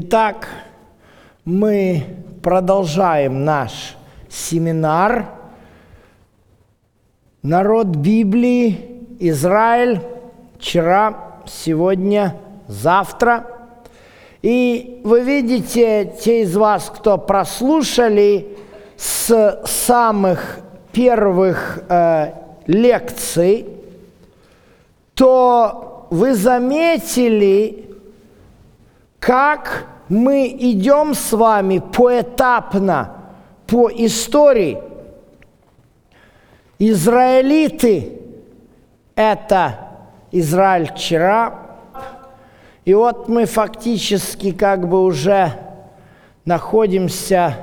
Итак, мы продолжаем наш семинар «Народ Библии, Израиль, вчера, сегодня, завтра». И вы видите, те из вас, кто прослушали с самых первых э, лекций, то вы заметили, как мы идем с вами поэтапно по истории. Израилиты – это Израиль вчера. И вот мы фактически как бы уже находимся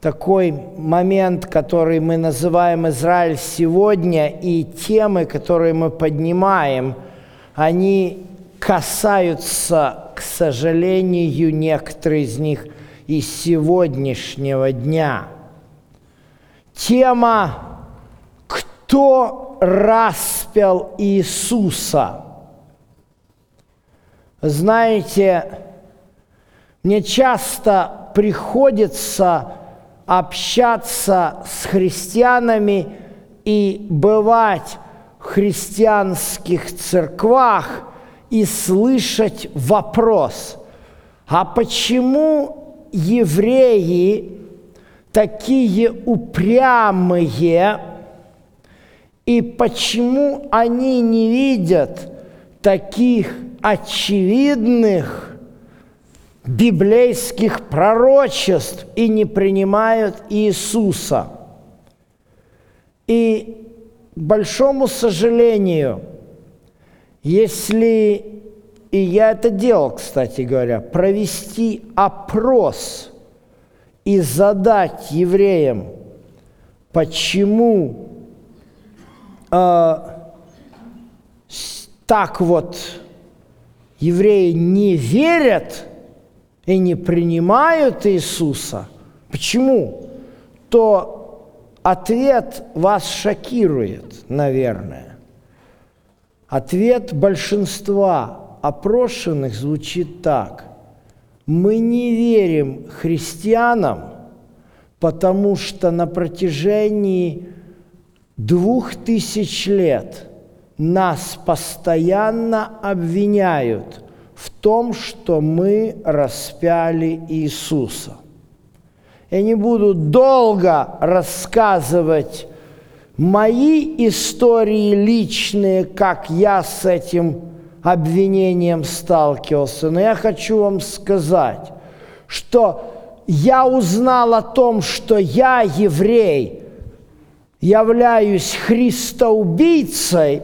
такой момент, который мы называем Израиль сегодня, и темы, которые мы поднимаем, они касаются, к сожалению, некоторые из них и сегодняшнего дня. Тема «Кто распял Иисуса?» Знаете, мне часто приходится общаться с христианами и бывать в христианских церквах – и слышать вопрос, а почему евреи такие упрямые, и почему они не видят таких очевидных библейских пророчеств и не принимают Иисуса. И, к большому сожалению, если, и я это делал, кстати говоря, провести опрос и задать евреям, почему э, так вот евреи не верят и не принимают Иисуса, почему, то ответ вас шокирует, наверное. Ответ большинства опрошенных звучит так. Мы не верим христианам, потому что на протяжении двух тысяч лет нас постоянно обвиняют в том, что мы распяли Иисуса. Я не буду долго рассказывать мои истории личные, как я с этим обвинением сталкивался. Но я хочу вам сказать, что я узнал о том, что я еврей, являюсь христоубийцей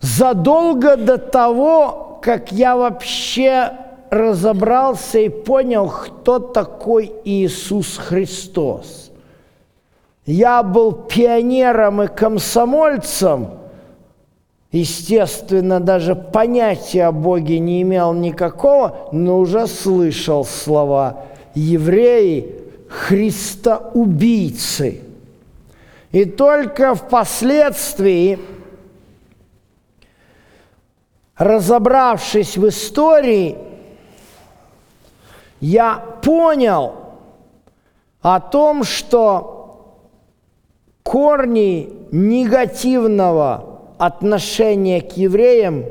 задолго до того, как я вообще разобрался и понял, кто такой Иисус Христос – я был пионером и комсомольцем, естественно, даже понятия о Боге не имел никакого, но уже слышал слова «евреи, Христоубийцы». И только впоследствии, разобравшись в истории, я понял о том, что корни негативного отношения к евреям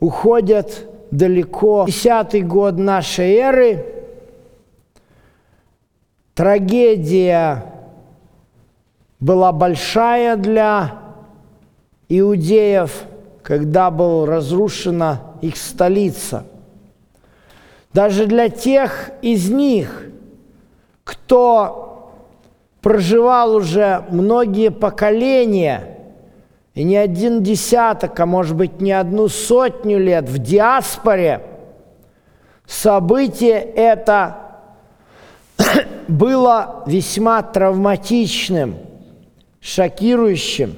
уходят далеко. Десятый год нашей эры. Трагедия была большая для иудеев, когда была разрушена их столица. Даже для тех из них, кто проживал уже многие поколения, и не один десяток, а может быть не одну сотню лет в диаспоре, событие это было весьма травматичным, шокирующим.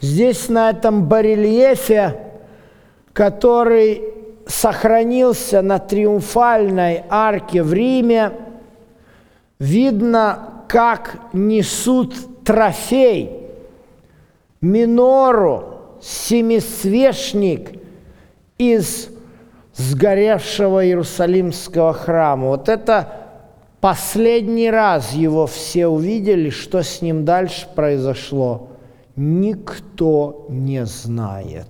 Здесь на этом барельефе, который сохранился на триумфальной арке в Риме, видно как несут трофей, минору, семисвешник из сгоревшего Иерусалимского храма. Вот это последний раз его все увидели, что с ним дальше произошло, никто не знает.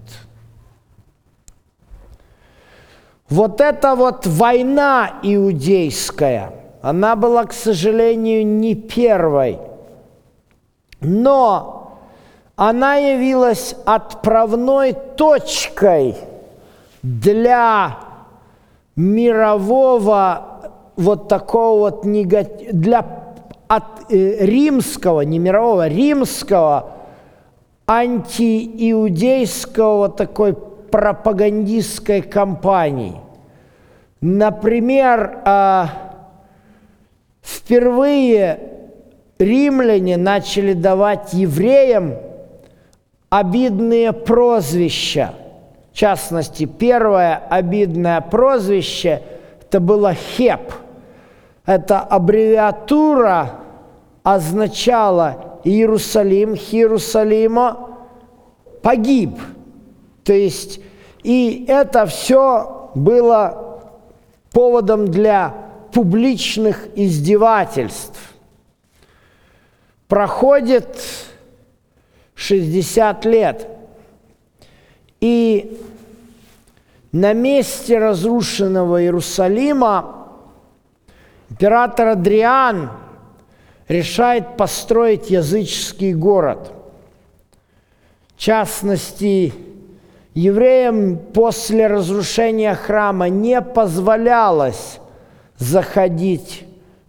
Вот эта вот война иудейская, она была, к сожалению, не первой, но она явилась отправной точкой для мирового вот такого вот негатива, для от, э, римского, не мирового, римского антииудейского такой пропагандистской кампании. Например, э, впервые римляне начали давать евреям обидные прозвища. В частности, первое обидное прозвище – это было «хеп». Эта аббревиатура означала Иерусалим, Хиерусалима погиб. То есть, и это все было поводом для публичных издевательств. Проходит 60 лет, и на месте разрушенного Иерусалима император Адриан решает построить языческий город. В частности, евреям после разрушения храма не позволялось заходить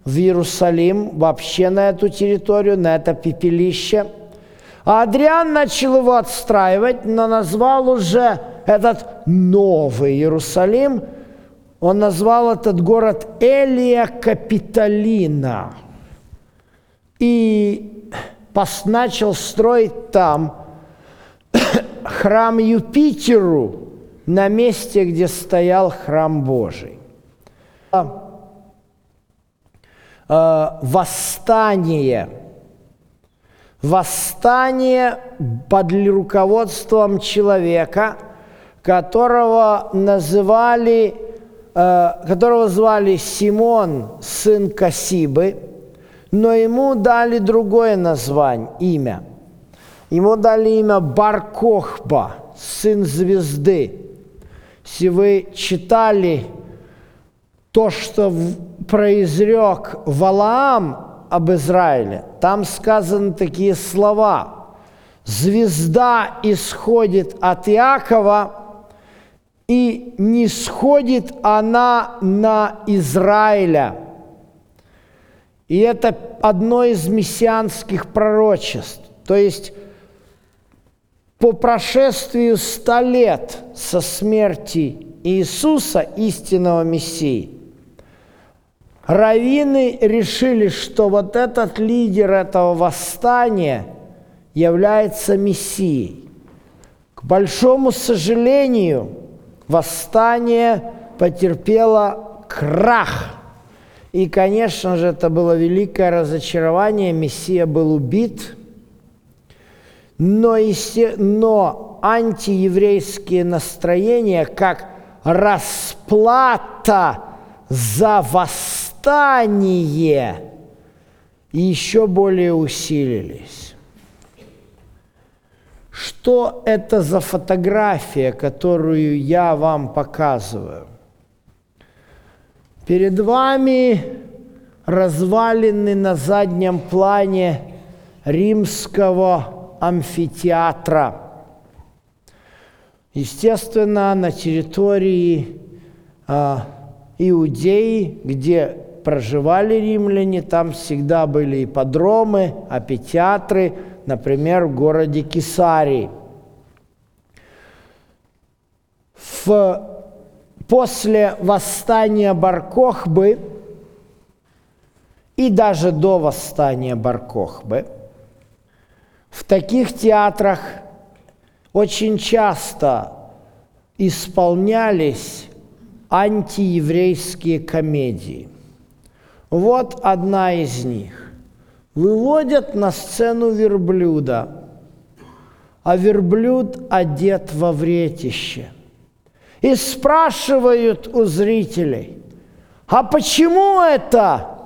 в Иерусалим, вообще на эту территорию, на это пепелище. А Адриан начал его отстраивать, но назвал уже этот новый Иерусалим, он назвал этот город Элия Капитолина. И начал строить там храм Юпитеру на месте, где стоял храм Божий. Э, восстание. Восстание под руководством человека, которого называли, э, которого звали Симон, сын Касибы, но ему дали другое название, имя. Ему дали имя Баркохба, сын звезды. Если вы читали то, что произрек Валаам об Израиле, там сказаны такие слова. Звезда исходит от Иакова, и не сходит она на Израиля. И это одно из мессианских пророчеств. То есть по прошествию ста лет со смерти Иисуса, истинного Мессии, Равины решили, что вот этот лидер этого восстания является Мессией. К большому сожалению, восстание потерпело крах. И, конечно же, это было великое разочарование. Мессия был убит. Но, но антиеврейские настроения, как расплата за восстание, восстание еще более усилились. Что это за фотография, которую я вам показываю? Перед вами развалины на заднем плане римского амфитеатра. Естественно, на территории э, Иудеи, где проживали римляне, там всегда были ипподромы, апитеатры, например, в городе Кесарии. В, после восстания Баркохбы и даже до восстания Баркохбы в таких театрах очень часто исполнялись антиеврейские комедии – вот одна из них. Выводят на сцену верблюда, а верблюд одет во вретище. и спрашивают у зрителей, а почему это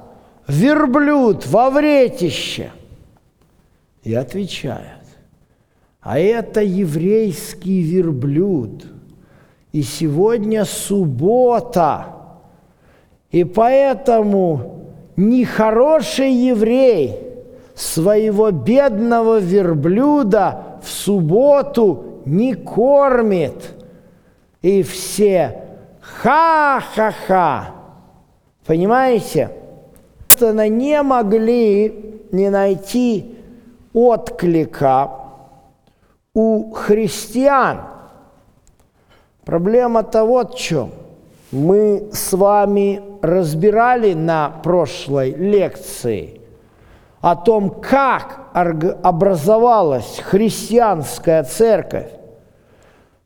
верблюд во вретище? И отвечают, а это еврейский верблюд. И сегодня суббота. И поэтому нехороший еврей своего бедного верблюда в субботу не кормит. И все ха-ха-ха. Понимаете? Не могли не найти отклика у христиан. Проблема-то вот в чем. Мы с вами разбирали на прошлой лекции о том, как образовалась христианская церковь.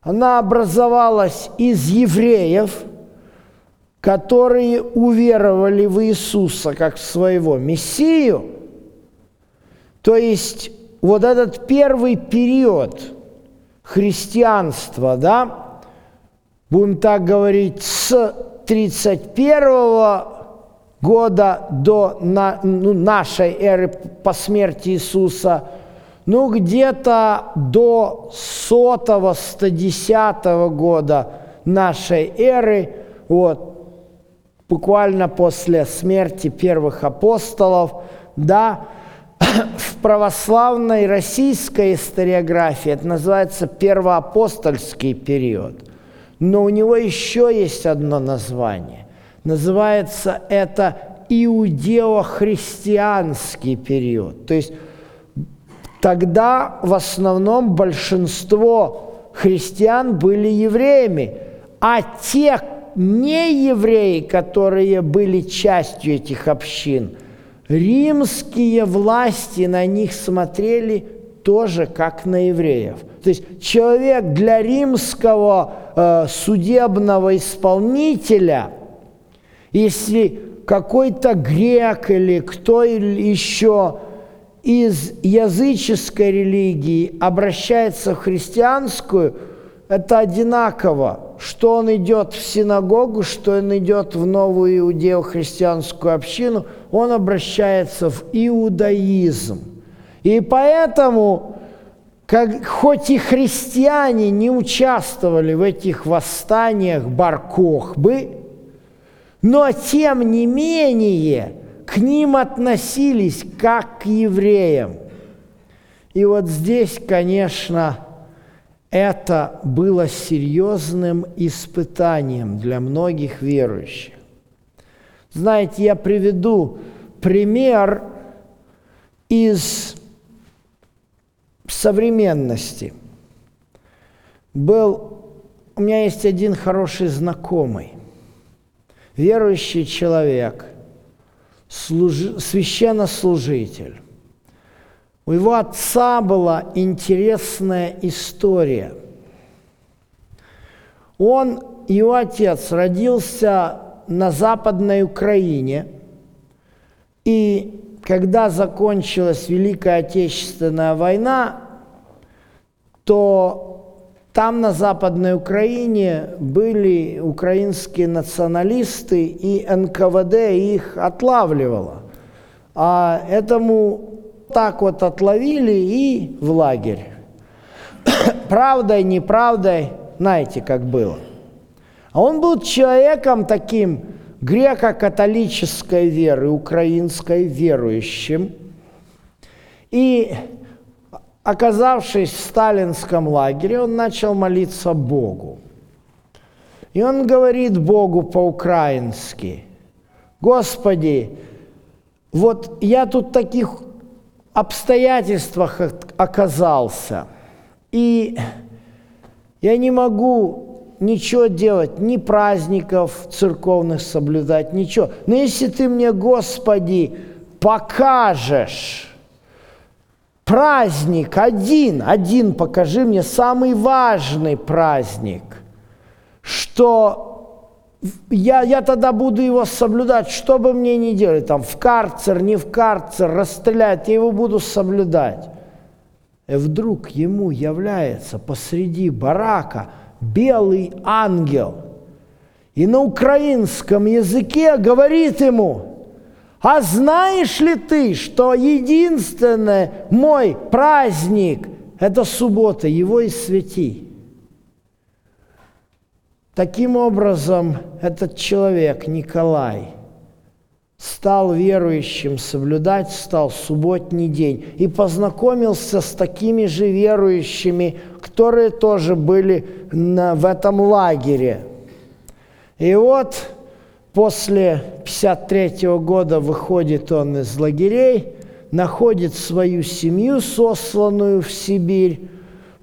Она образовалась из евреев, которые уверовали в Иисуса как в своего Мессию. То есть вот этот первый период христианства, да, будем так говорить, с 31 года до на, ну, нашей эры по смерти Иисуса, ну где-то до сотого, 110 года нашей эры, вот, буквально после смерти первых апостолов, да, в православной российской историографии это называется первоапостольский период. Но у него еще есть одно название. Называется это иудео-христианский период. То есть тогда в основном большинство христиан были евреями, а те не евреи, которые были частью этих общин – римские власти на них смотрели тоже как на евреев. То есть человек для римского э, судебного исполнителя, если какой-то грек или кто еще из языческой религии обращается в христианскую, это одинаково что он идет в синагогу, что он идет в новую иудео-христианскую общину, он обращается в иудаизм. И поэтому, как, хоть и христиане не участвовали в этих восстаниях Баркохбы, но тем не менее к ним относились как к евреям. И вот здесь, конечно, это было серьезным испытанием для многих верующих. Знаете, я приведу пример из современности. Был, у меня есть один хороший знакомый, верующий человек, служ, священнослужитель. У его отца была интересная история. Он, его отец, родился на Западной Украине, и когда закончилась Великая Отечественная война, то там на Западной Украине были украинские националисты, и НКВД их отлавливало. А этому так вот отловили и в лагерь. Правдой, неправдой, знаете, как было. А он был человеком таким греко-католической веры, украинской, верующим. И оказавшись в сталинском лагере, он начал молиться Богу. И он говорит Богу по-украински, «Господи, вот я тут таких обстоятельствах оказался. И я не могу ничего делать, ни праздников церковных соблюдать, ничего. Но если ты мне, Господи, покажешь праздник один, один покажи мне самый важный праздник, что я, я тогда буду его соблюдать, что бы мне ни делали, там, в карцер, не в карцер, расстрелять, я его буду соблюдать. И вдруг ему является посреди барака белый ангел. И на украинском языке говорит ему, а знаешь ли ты, что единственный мой праздник – это суббота, его и святи. Таким образом, этот человек, Николай, стал верующим, соблюдать стал субботний день и познакомился с такими же верующими, которые тоже были на, в этом лагере. И вот после 53 года выходит он из лагерей, находит свою семью, сосланную в Сибирь,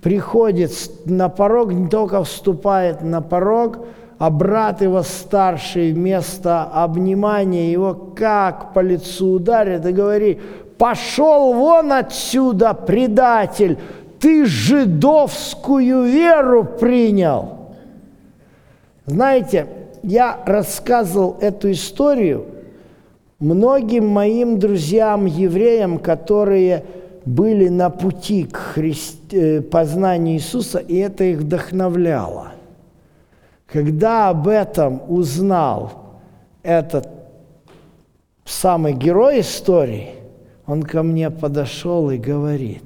приходит на порог, не только вступает на порог, а брат его старший вместо обнимания его как по лицу ударит и говорит, пошел вон отсюда, предатель, ты жидовскую веру принял. Знаете, я рассказывал эту историю многим моим друзьям-евреям, которые были на пути к христи... Э, познанию Иисуса, и это их вдохновляло. Когда об этом узнал этот самый герой истории, он ко мне подошел и говорит,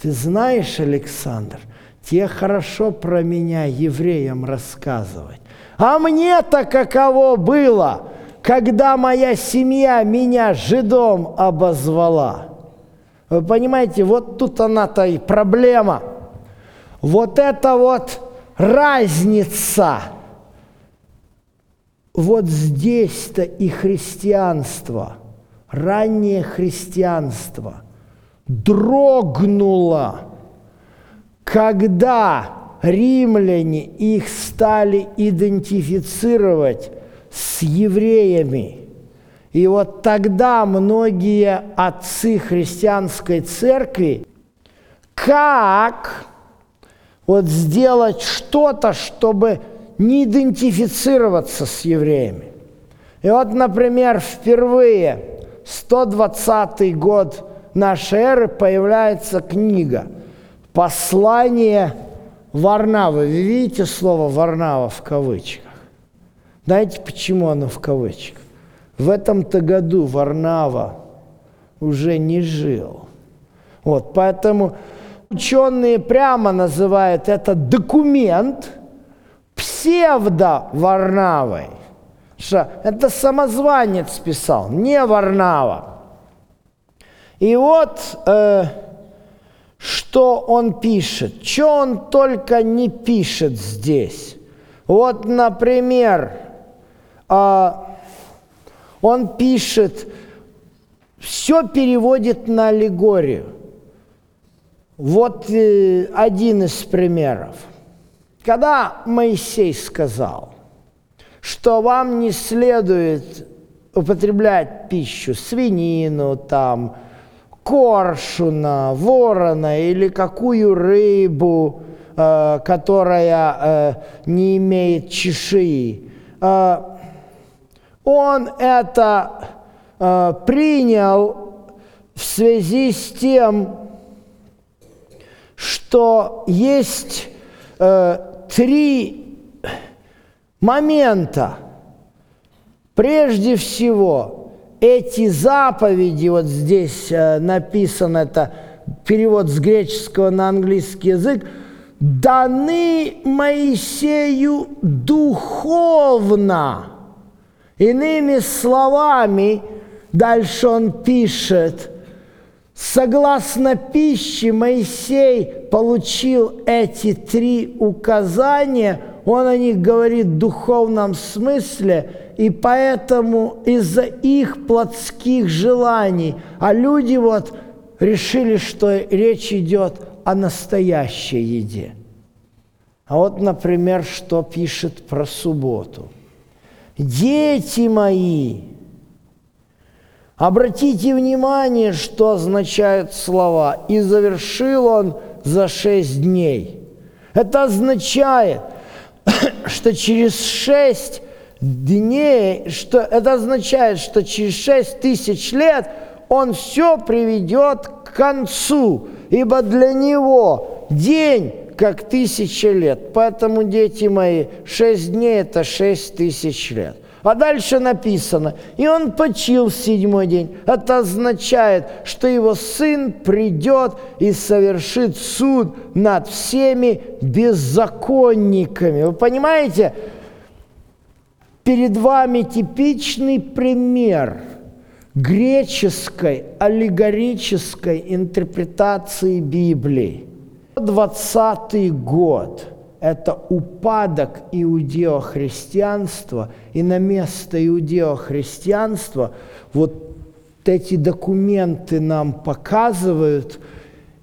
ты знаешь, Александр, тебе хорошо про меня евреям рассказывать. А мне-то каково было, когда моя семья меня жидом обозвала. Вы понимаете, вот тут она-то и проблема. Вот это вот разница – вот здесь-то и христианство, раннее христианство дрогнуло, когда римляне их стали идентифицировать с евреями. И вот тогда многие отцы христианской церкви, как вот сделать что-то, чтобы не идентифицироваться с евреями. И вот, например, впервые, 120 год нашей эры, появляется книга «Послание Варнавы». Вы видите слово «Варнава» в кавычках? Знаете, почему оно в кавычках? В этом-то году Варнава уже не жил. Вот, поэтому ученые прямо называют это документ – псевдо-Варнавой. Что это самозванец писал, не Варнава. И вот э, что он пишет, что он только не пишет здесь. Вот, например, э, он пишет, все переводит на аллегорию. Вот э, один из примеров – когда Моисей сказал, что вам не следует употреблять пищу, свинину, там, коршуна, ворона или какую рыбу, э, которая э, не имеет чешуи, э, он это э, принял в связи с тем, что есть э, три момента. Прежде всего, эти заповеди, вот здесь э, написано это, перевод с греческого на английский язык, даны Моисею духовно. Иными словами, дальше он пишет, согласно пище Моисей получил эти три указания, он о них говорит в духовном смысле, и поэтому из-за их плотских желаний, а люди вот решили, что речь идет о настоящей еде. А вот, например, что пишет про субботу. «Дети мои, обратите внимание, что означают слова. И завершил он – за шесть дней. Это означает, что через шесть дней, что это означает, что через шесть тысяч лет он все приведет к концу, ибо для него день, как тысяча лет. Поэтому, дети мои, шесть дней – это шесть тысяч лет. А дальше написано, и он почил в седьмой день. Это означает, что его сын придет и совершит суд над всеми беззаконниками. Вы понимаете? Перед вами типичный пример греческой аллегорической интерпретации Библии. 20 год – это упадок иудеохристианства, и на место иудеохристианства вот эти документы нам показывают,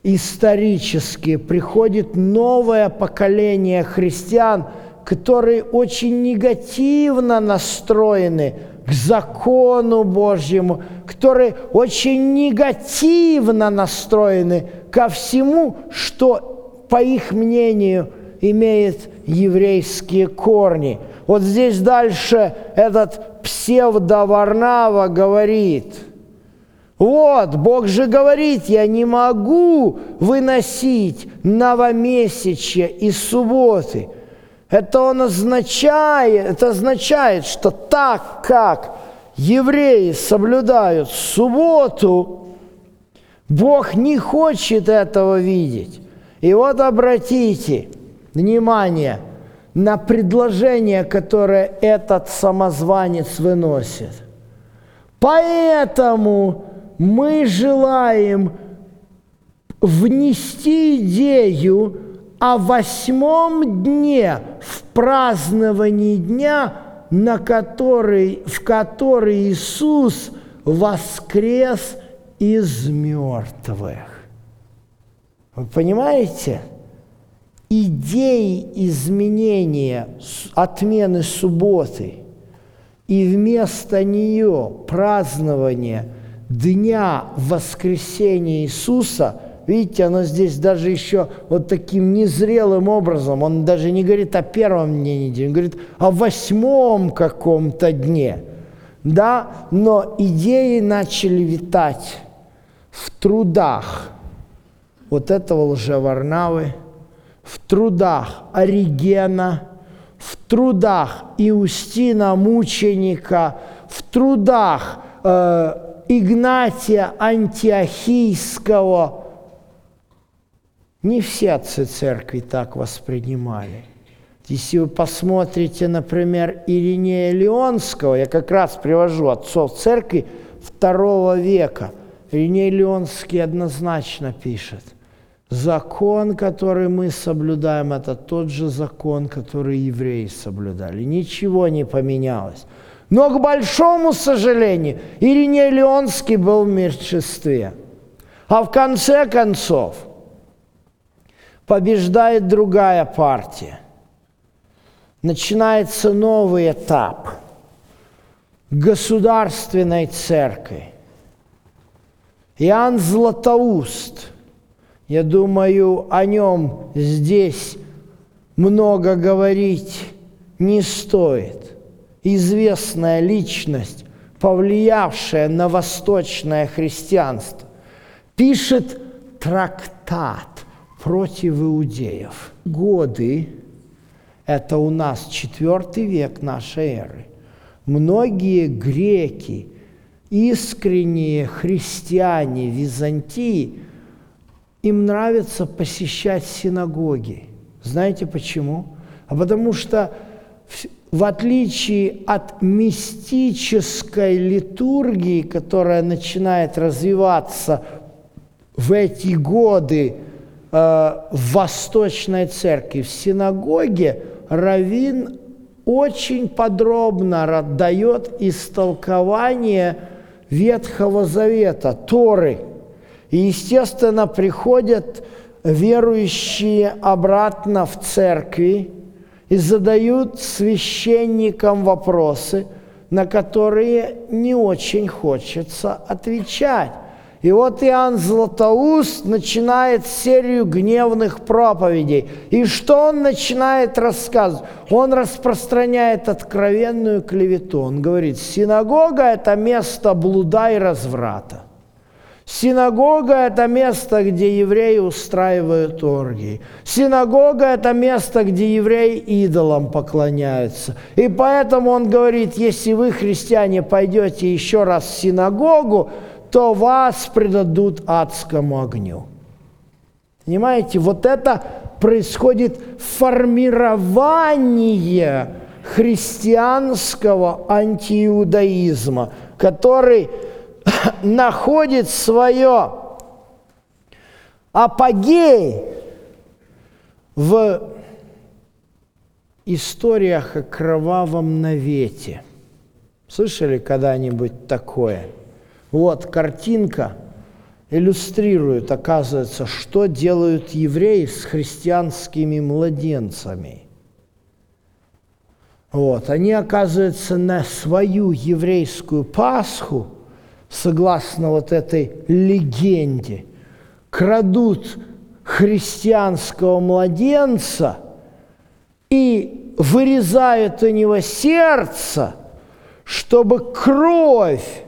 исторически. Приходит новое поколение христиан, которые очень негативно настроены к закону Божьему, которые очень негативно настроены ко всему, что, по их мнению, имеет еврейские корни. Вот здесь дальше этот псевдоварнава говорит, вот, Бог же говорит, я не могу выносить новомесячья и субботы. Это он означает, это означает, что так как евреи соблюдают субботу, Бог не хочет этого видеть. И вот обратите – внимание на предложение, которое этот самозванец выносит. Поэтому мы желаем внести идею о восьмом дне в праздновании дня, на который, в который Иисус воскрес из мертвых. Вы понимаете? Идеи изменения отмены субботы и вместо нее празднование Дня воскресения Иисуса, видите, оно здесь даже еще вот таким незрелым образом, он даже не говорит о первом дне недели, он говорит о восьмом каком-то дне. Да, но идеи начали витать в трудах вот этого лжеварнавы, в трудах Оригена, в трудах Иустина Мученика, в трудах э, Игнатия Антиохийского. Не все отцы церкви так воспринимали. Если вы посмотрите, например, Иринея Леонского, я как раз привожу отцов церкви второго века. Ириней Леонский однозначно пишет – Закон, который мы соблюдаем, это тот же закон, который евреи соблюдали. Ничего не поменялось. Но, к большому сожалению, Ириней Леонский был в меньшинстве. А в конце концов побеждает другая партия. Начинается новый этап государственной церкви. Иоанн Златоуст – я думаю, о нем здесь много говорить не стоит. Известная личность, повлиявшая на восточное христианство, пишет трактат против иудеев. Годы, это у нас четвертый век нашей эры, многие греки, искренние христиане Византии – им нравится посещать синагоги. Знаете почему? А потому что в отличие от мистической литургии, которая начинает развиваться в эти годы э, в Восточной Церкви, в синагоге Равин очень подробно дает истолкование Ветхого Завета, Торы – и, естественно, приходят верующие обратно в церкви и задают священникам вопросы, на которые не очень хочется отвечать. И вот Иоанн Златоуст начинает серию гневных проповедей. И что он начинает рассказывать? Он распространяет откровенную клевету. Он говорит, синагога – это место блуда и разврата. Синагога – это место, где евреи устраивают оргии. Синагога – это место, где евреи идолам поклоняются. И поэтому он говорит, если вы, христиане, пойдете еще раз в синагогу, то вас предадут адскому огню. Понимаете, вот это происходит формирование христианского антииудаизма, который находит свое апогей в историях о кровавом навете. Слышали когда-нибудь такое? Вот картинка иллюстрирует, оказывается, что делают евреи с христианскими младенцами. Вот, они, оказывается, на свою еврейскую Пасху – согласно вот этой легенде, крадут христианского младенца и вырезают у него сердце, чтобы кровь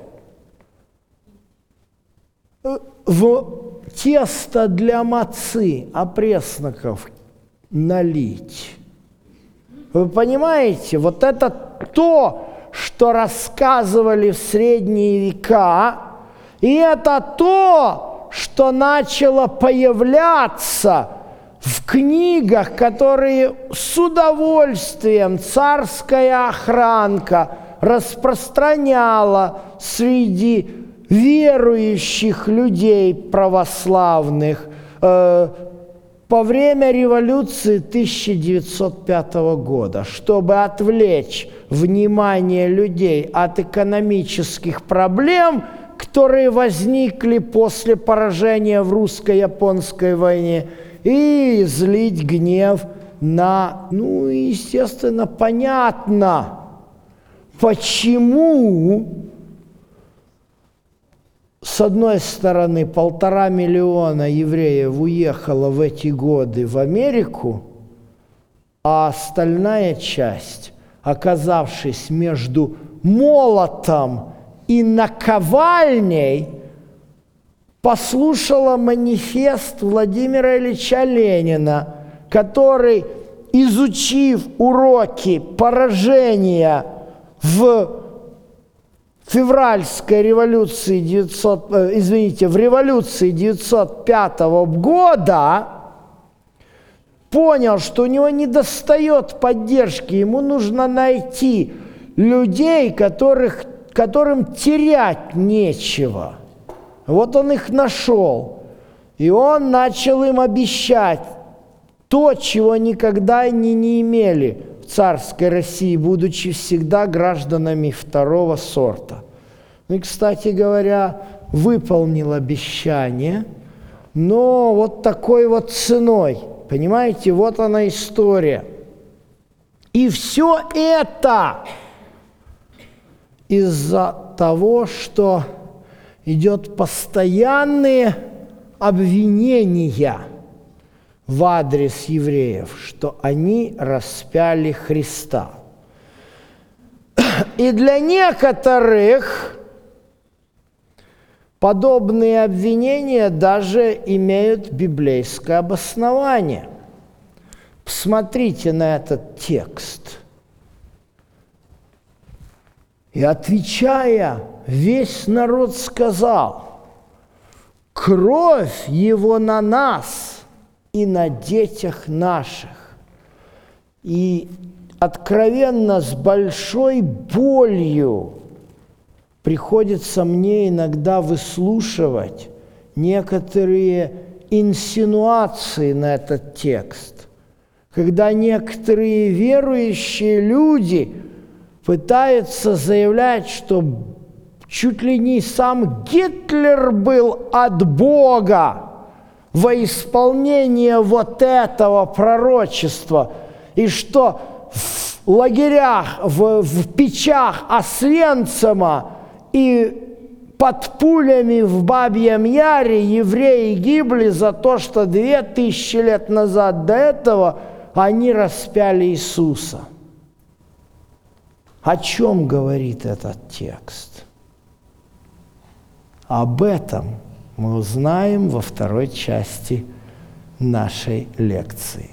в тесто для мацы, опресноков налить. Вы понимаете, вот это то, что рассказывали в средние века, и это то, что начало появляться в книгах, которые с удовольствием царская охранка распространяла среди верующих людей православных, по время революции 1905 года, чтобы отвлечь внимание людей от экономических проблем, которые возникли после поражения в русско-японской войне, и излить гнев на, ну, естественно, понятно, почему с одной стороны, полтора миллиона евреев уехало в эти годы в Америку, а остальная часть, оказавшись между молотом и наковальней, послушала манифест Владимира Ильича Ленина, который, изучив уроки поражения в февральской революции 900, э, извините, в революции 905 года понял, что у него не достает поддержки, ему нужно найти людей, которых, которым терять нечего. Вот он их нашел. И он начал им обещать то, чего никогда они не имели в царской России, будучи всегда гражданами второго сорта. Ну и, кстати говоря, выполнил обещание, но вот такой вот ценой. Понимаете, вот она история. И все это из-за того, что идет постоянные обвинения – в адрес евреев, что они распяли Христа. И для некоторых подобные обвинения даже имеют библейское обоснование. Посмотрите на этот текст. И отвечая, весь народ сказал, кровь его на нас – и на детях наших. И откровенно с большой болью приходится мне иногда выслушивать некоторые инсинуации на этот текст, когда некоторые верующие люди пытаются заявлять, что чуть ли не сам Гитлер был от Бога, во исполнение вот этого пророчества, и что в лагерях, в, в печах Освенцима и под пулями в Бабьем Яре евреи гибли за то, что две тысячи лет назад до этого они распяли Иисуса. О чем говорит этот текст? Об этом – мы узнаем во второй части нашей лекции.